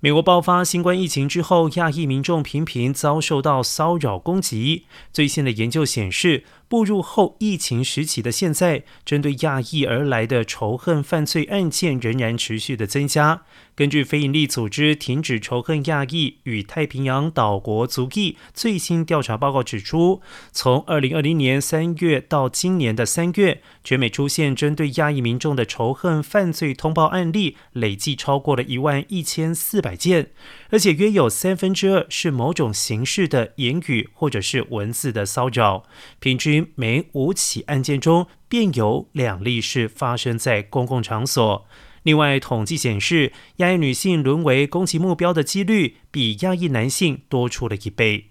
美国爆发新冠疫情之后，亚裔民众频频遭受到骚扰攻击。最新的研究显示，步入后疫情时期的现在，针对亚裔而来的仇恨犯罪案件仍然持续的增加。根据非营利组织停止仇恨亚裔与太平洋岛国族裔最新调查报告指出，从二零二零年三月到今年的三月，全美出现针对亚裔民众的仇恨犯罪通报案例累计超过了一万一千四百件，而且约有三分之二是某种形式的言语或者是文字的骚扰。平均每五起案件中便有两例是发生在公共场所。另外，统计显示，亚裔女性沦为攻击目标的几率比亚裔男性多出了一倍。